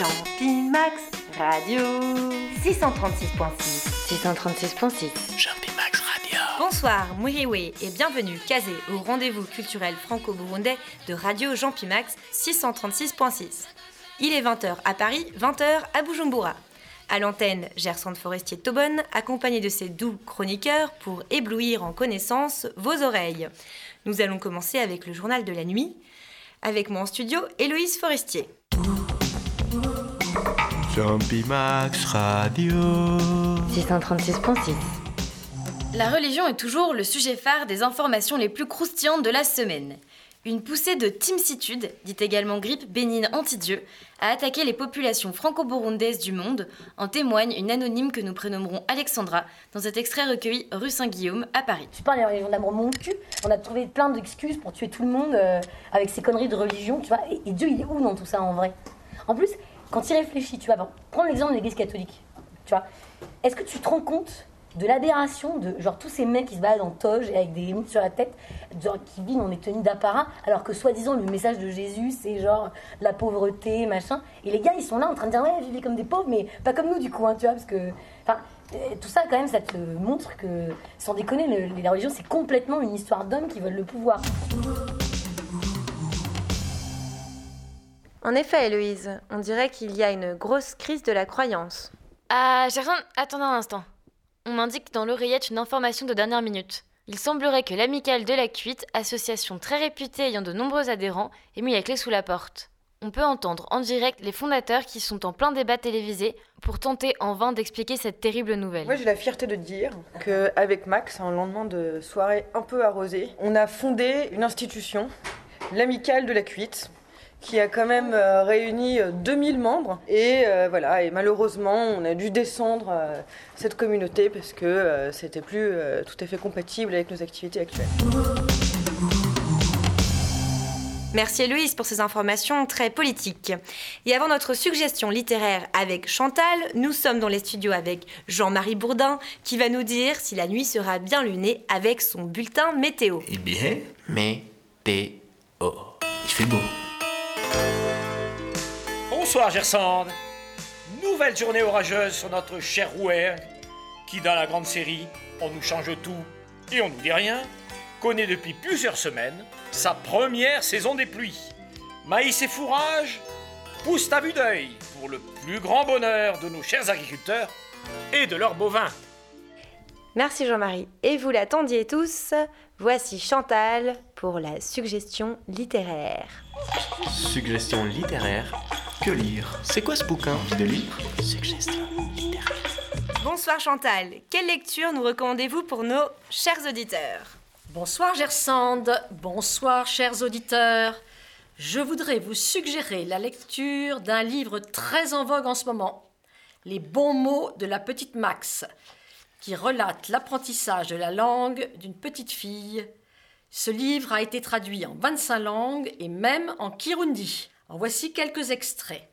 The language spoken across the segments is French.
Jean Max Radio 636.6 636.6 Max Radio. Bonsoir, Mouiriwe et bienvenue casé au rendez-vous culturel franco-burundais de Radio Jean Max 636.6. Il est 20h à Paris, 20h à Bujumbura. À l'antenne, Gersande Forestier Tobonne, accompagné de ses doux chroniqueurs pour éblouir en connaissance vos oreilles. Nous allons commencer avec le journal de la nuit. Avec moi en studio, Héloïse Forestier. Jumpy Max Radio. 636.6 La religion est toujours le sujet phare des informations les plus croustillantes de la semaine. Une poussée de timsitude, dite également grippe bénigne anti-dieu, a attaqué les populations franco-burundaises du monde, en témoigne une anonyme que nous prénommerons Alexandra, dans cet extrait recueilli rue Saint-Guillaume à Paris. Je sais pas, les religions d'amour mon cul, on a trouvé plein d'excuses pour tuer tout le monde euh, avec ces conneries de religion, tu vois. Et, et Dieu, il est où dans tout ça en vrai? En plus, quand il réfléchit, tu vois, prends l'exemple de l'église catholique, tu vois. Est-ce que tu te rends compte de l'aberration de genre tous ces mecs qui se baladent en toge et avec des limites sur la tête, genre qui vivent dans des tenues d'apparat, alors que soi-disant le message de Jésus c'est genre la pauvreté, machin. Et les gars ils sont là en train de dire ouais vivez comme des pauvres, mais pas comme nous du coup, hein, tu vois, parce que enfin euh, tout ça quand même ça te montre que sans déconner le- la religion c'est complètement une histoire d'hommes qui veulent le pouvoir. En effet, Héloïse, on dirait qu'il y a une grosse crise de la croyance. Ah, Gerson, attendez un instant. On m'indique dans l'oreillette une information de dernière minute. Il semblerait que l'Amicale de la Cuite, association très réputée ayant de nombreux adhérents, ait mis la clé sous la porte. On peut entendre en direct les fondateurs qui sont en plein débat télévisé pour tenter en vain d'expliquer cette terrible nouvelle. Moi, j'ai la fierté de dire qu'avec Max, un lendemain de soirée un peu arrosée, on a fondé une institution, l'Amicale de la Cuite, qui a quand même euh, réuni euh, 2000 membres. Et euh, voilà, et malheureusement, on a dû descendre euh, cette communauté parce que euh, c'était plus euh, tout à fait compatible avec nos activités actuelles. Merci Héloïse pour ces informations très politiques. Et avant notre suggestion littéraire avec Chantal, nous sommes dans les studios avec Jean-Marie Bourdin qui va nous dire si la nuit sera bien lunée avec son bulletin météo. Eh bien, météo. Il fait beau. Bonsoir Gersande. Nouvelle journée orageuse sur notre cher Rouer, qui dans la grande série On nous change tout et on nous dit rien, connaît depuis plusieurs semaines sa première saison des pluies. Maïs et fourrage poussent à vue d'œil pour le plus grand bonheur de nos chers agriculteurs et de leurs bovins. Merci Jean-Marie. Et vous l'attendiez tous, voici Chantal pour la suggestion littéraire. Suggestion littéraire. Que lire C'est quoi ce bouquin Envie de lire Suggestion littéraire. Bonsoir Chantal, quelle lecture nous recommandez-vous pour nos chers auditeurs Bonsoir Gersande, bonsoir chers auditeurs. Je voudrais vous suggérer la lecture d'un livre très en vogue en ce moment, Les bons mots de la petite Max, qui relate l'apprentissage de la langue d'une petite fille. Ce livre a été traduit en 25 langues et même en Kirundi. En voici quelques extraits.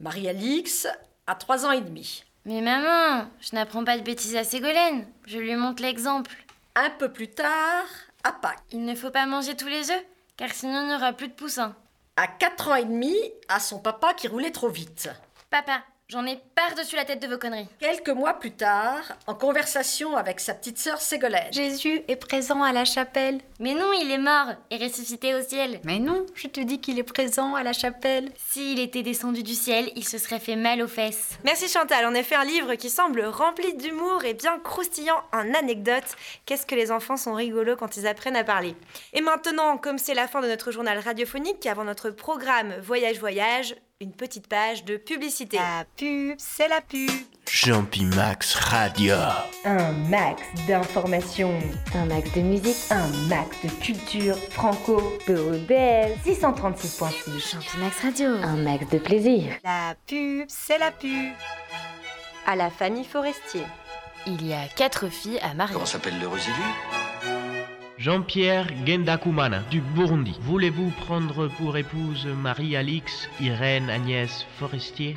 Marie-Alix a 3 ans et demi. Mais maman, je n'apprends pas de bêtises à Ségolène. Je lui montre l'exemple. Un peu plus tard, à Pâques. Il ne faut pas manger tous les œufs, car sinon il n'y aura plus de poussins. À 4 ans et demi, à son papa qui roulait trop vite. Papa, j'en ai par-dessus la tête de vos conneries. Quelques mois plus tard, en conversation avec sa petite sœur Ségolène. Jésus est présent à la chapelle. Mais non, il est mort et ressuscité au ciel. Mais non, je te dis qu'il est présent à la chapelle. S'il était descendu du ciel, il se serait fait mal aux fesses. Merci Chantal, en effet un livre qui semble rempli d'humour et bien croustillant en anecdotes. Qu'est-ce que les enfants sont rigolos quand ils apprennent à parler. Et maintenant, comme c'est la fin de notre journal radiophonique, avant notre programme Voyage Voyage, une petite page de publicité. La pub, c'est la pub. Jumpy Max Radio. Un max d'informations, Un max de musique, un max de culture franco burundaise, 636.6. Champimax Radio. un max de plaisir. La pub, c'est la pub. À la famille Forestier. Il y a quatre filles à marier. s'appelle le élu Jean-Pierre Gendakumana du Burundi. Voulez-vous prendre pour épouse Marie-Alix Irène Agnès Forestier?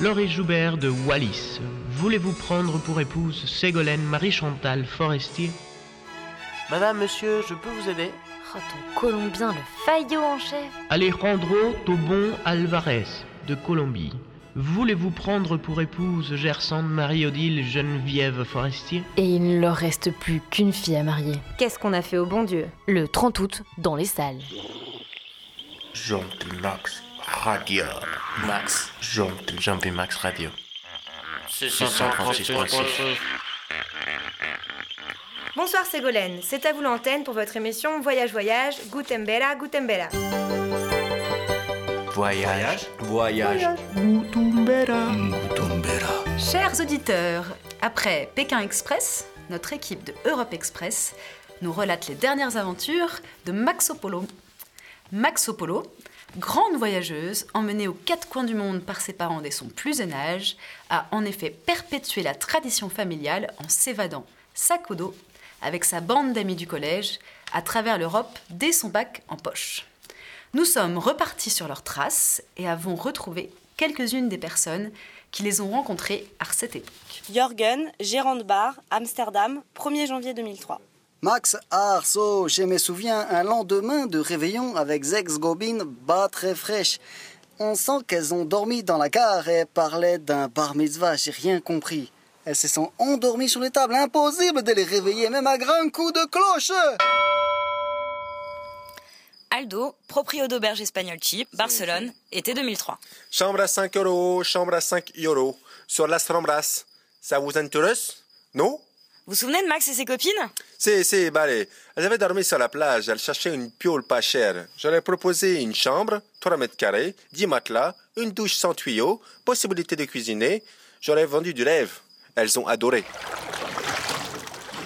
Laurie Joubert de Wallis. Voulez-vous prendre pour épouse Ségolène Marie-Chantal Forestier? Madame, monsieur, je peux vous aider? Oh, ton colombien, le faillot en chef. Alejandro Tobon Alvarez, de Colombie. Voulez-vous prendre pour épouse Gersande Marie-Odile Geneviève Forestier? Et il ne leur reste plus qu'une fille à marier. Qu'est-ce qu'on a fait au bon Dieu? Le 30 août, dans les salles. Jean Max Radio. Max. Jean Jean Max Radio. 636.6. Bonsoir Ségolène, c'est à vous l'antenne pour votre émission Voyage Voyage, Gutembera, Gutembera. Voyage. Voyage. Gutumbera. Gutumbera. Chers auditeurs, après Pékin Express, notre équipe de Europe Express nous relate les dernières aventures de Maxopolo. Maxopolo, grande voyageuse, emmenée aux quatre coins du monde par ses parents dès son plus jeune âge, a en effet perpétué la tradition familiale en s'évadant, sac au dos, avec sa bande d'amis du collège, à travers l'Europe dès son bac en poche. Nous sommes repartis sur leurs traces et avons retrouvé quelques-unes des personnes qui les ont rencontrées à cette époque. Jorgen, gérant de bar, Amsterdam, 1er janvier 2003. Max Arso, je me souviens, un lendemain de réveillon avec Zex Gobin, bas très fraîche. On sent qu'elles ont dormi dans la gare et parlaient d'un bar mitzvah, j'ai rien compris. Elles se sont endormies sur les tables, impossible de les réveiller, même à grand coup de cloche Aldo, proprio d'auberge espagnole cheap, Barcelone, été 2003. Chambre à 5 euros, chambre à 5 euros. Sur Las Ramblas. Ça vous intéresse? Non? Vous vous souvenez de Max et ses copines? Si, si, balé. Elles avaient dormi sur la plage. Elles cherchaient une piole pas chère. J'aurais proposé une chambre, 3 mètres carrés, 10 matelas, une douche sans tuyau, possibilité de cuisiner. J'aurais vendu du rêve. Elles ont adoré.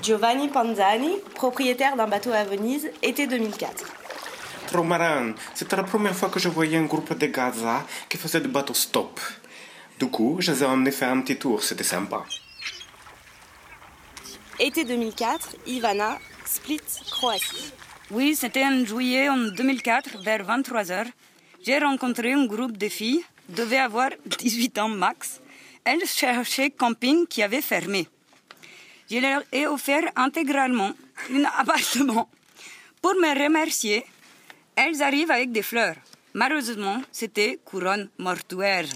Giovanni Panzani, propriétaire d'un bateau à Venise, été 2004. C'était la première fois que je voyais un groupe de Gaza qui faisait du bateau stop. Du coup, je les ai emmenés faire un petit tour. C'était sympa. Été 2004, Ivana, Split, Croatie. Oui, c'était en juillet en 2004, vers 23h. J'ai rencontré un groupe de filles, devaient avoir 18 ans max. Elles cherchaient camping qui avait fermé. Je leur ai offert intégralement un appartement. Pour me remercier, elles arrivent avec des fleurs. Malheureusement, c'était couronne mortuaire.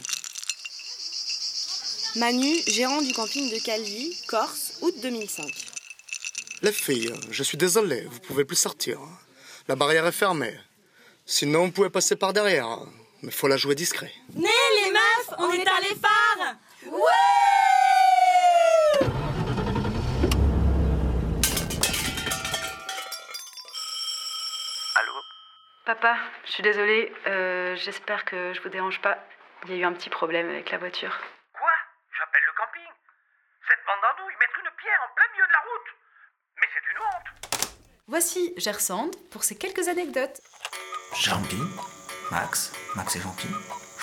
Manu, gérant du camping de Calvi, Corse, août 2005. Les filles, je suis désolé, vous pouvez plus sortir. La barrière est fermée. Sinon, vous pouvez passer par derrière. Mais faut la jouer discret. Né les meufs, on est à les phares Ouais Papa, je suis désolée, euh, j'espère que je vous dérange pas. Il y a eu un petit problème avec la voiture. Quoi? J'appelle le camping Cette bande d'andouilles mettre une pierre en plein milieu de la route Mais c'est une honte Voici Gersande pour ces quelques anecdotes. Jean-Pi, Max, Max et Jean-Pi,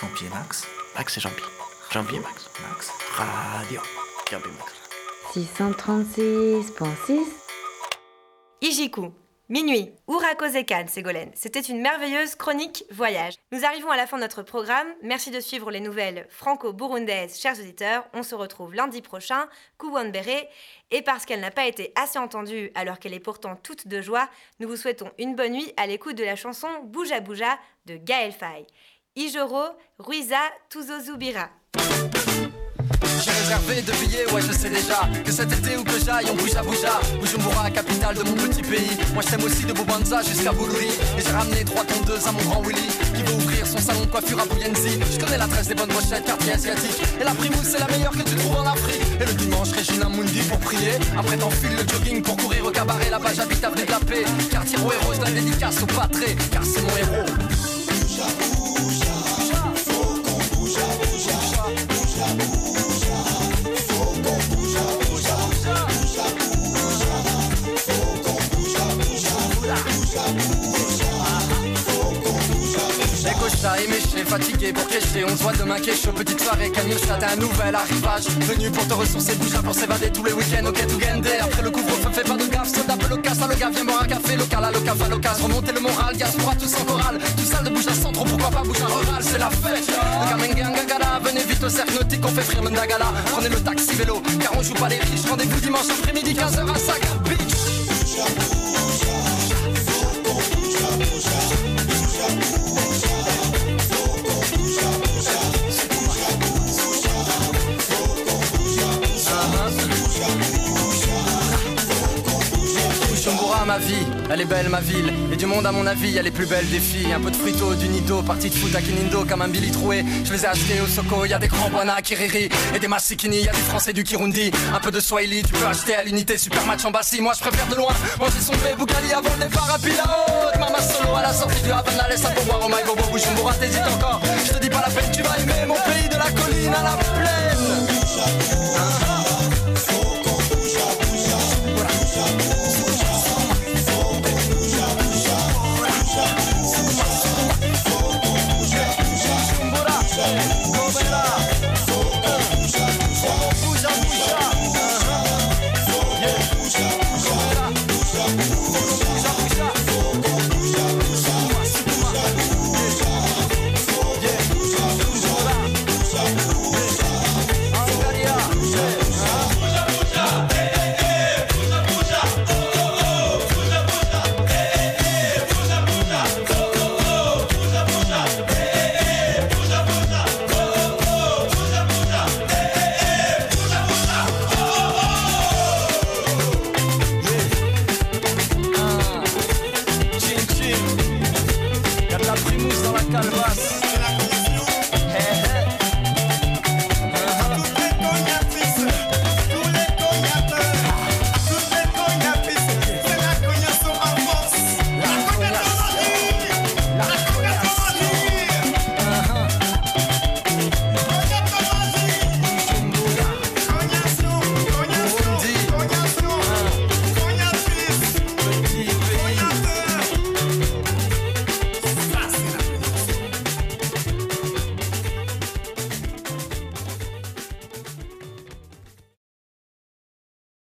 Jean-Pi et Max, Max et Jean-Pi. Jean-Pi et Max. Max, Radio. Jean-Pi et Max. 636.6 Ijiku, minuit, Urakozekan, Ségolène. C'était une merveilleuse chronique voyage. Nous arrivons à la fin de notre programme. Merci de suivre les nouvelles franco-burundaises, chers auditeurs. On se retrouve lundi prochain, Kouwan Béré. Et parce qu'elle n'a pas été assez entendue alors qu'elle est pourtant toute de joie, nous vous souhaitons une bonne nuit à l'écoute de la chanson Bouja Bouja de Gaël Faye. Ijoro, Ruiza, Tuzozubira. J'ai réservé deux billets, ouais je sais déjà Que cet été où que j'aille on bouge à Bouja Bujumbura, capitale de mon petit pays. Moi je t'aime aussi de Bubanza jusqu'à Bururi Et j'ai ramené trois tondeuses à mon grand Willy Qui veut ouvrir son salon de coiffure à Bouyenzi. Je connais l'adresse des bonnes brochettes, quartier asiatique Et la primousse c'est la meilleure que tu trouves en Afrique. Et le dimanche Regina Mundi pour prier. Après t'enfiles le jogging pour courir au cabaret. Là-bas j'habite avenue de la paix. Quartier héros, je la dédicace au patré. Car c'est mon héros Écocha, éméché, fatigué pour cacher. On se voit demain chaud, petite soirée Cagnocha, t'as un nouvel arrivage. Venu pour te ressourcer, bouge pour s'évader tous les week-ends Ok, tout gandé, après le couvre-feu, fais pas de gaffe Soda, peu loca, ça le gars, viens boire un café Local, à local, fa local, remonter le moral Gaz, pourra tous en chorale. Tout sale de bouge à centre, pourquoi pas bouge à rural C'est la fête, le Kamengue, Ngagala Venez vite au cercle nautique, on fait frire le Ndagala Prenez le taxi vélo, car on joue pas les riches. Rendez-vous dimanche après-midi, 15h à Saga Beach vie, elle est belle ma ville. Et du monde à mon avis, elle est plus belle des filles. Un peu de frito, du nido, partie de foot à Kinindo comme un Billy troué. Je les ai achetés au Soko, y a des grands Buana, Kiriri et des Masikini, y a du français, du Kirundi. Un peu de Swahili, tu peux acheter à l'unité super match en bassi. Moi je préfère de loin manger son bébé Bougali avant le départ à Pilao. Mama solo à la sortie du Havana, laisse un pouvoir au Maïbo Bobo, Bujumbura, t'hésites encore. Je te dis pas la peine, tu vas aimer mon pays de la colline à la plaine.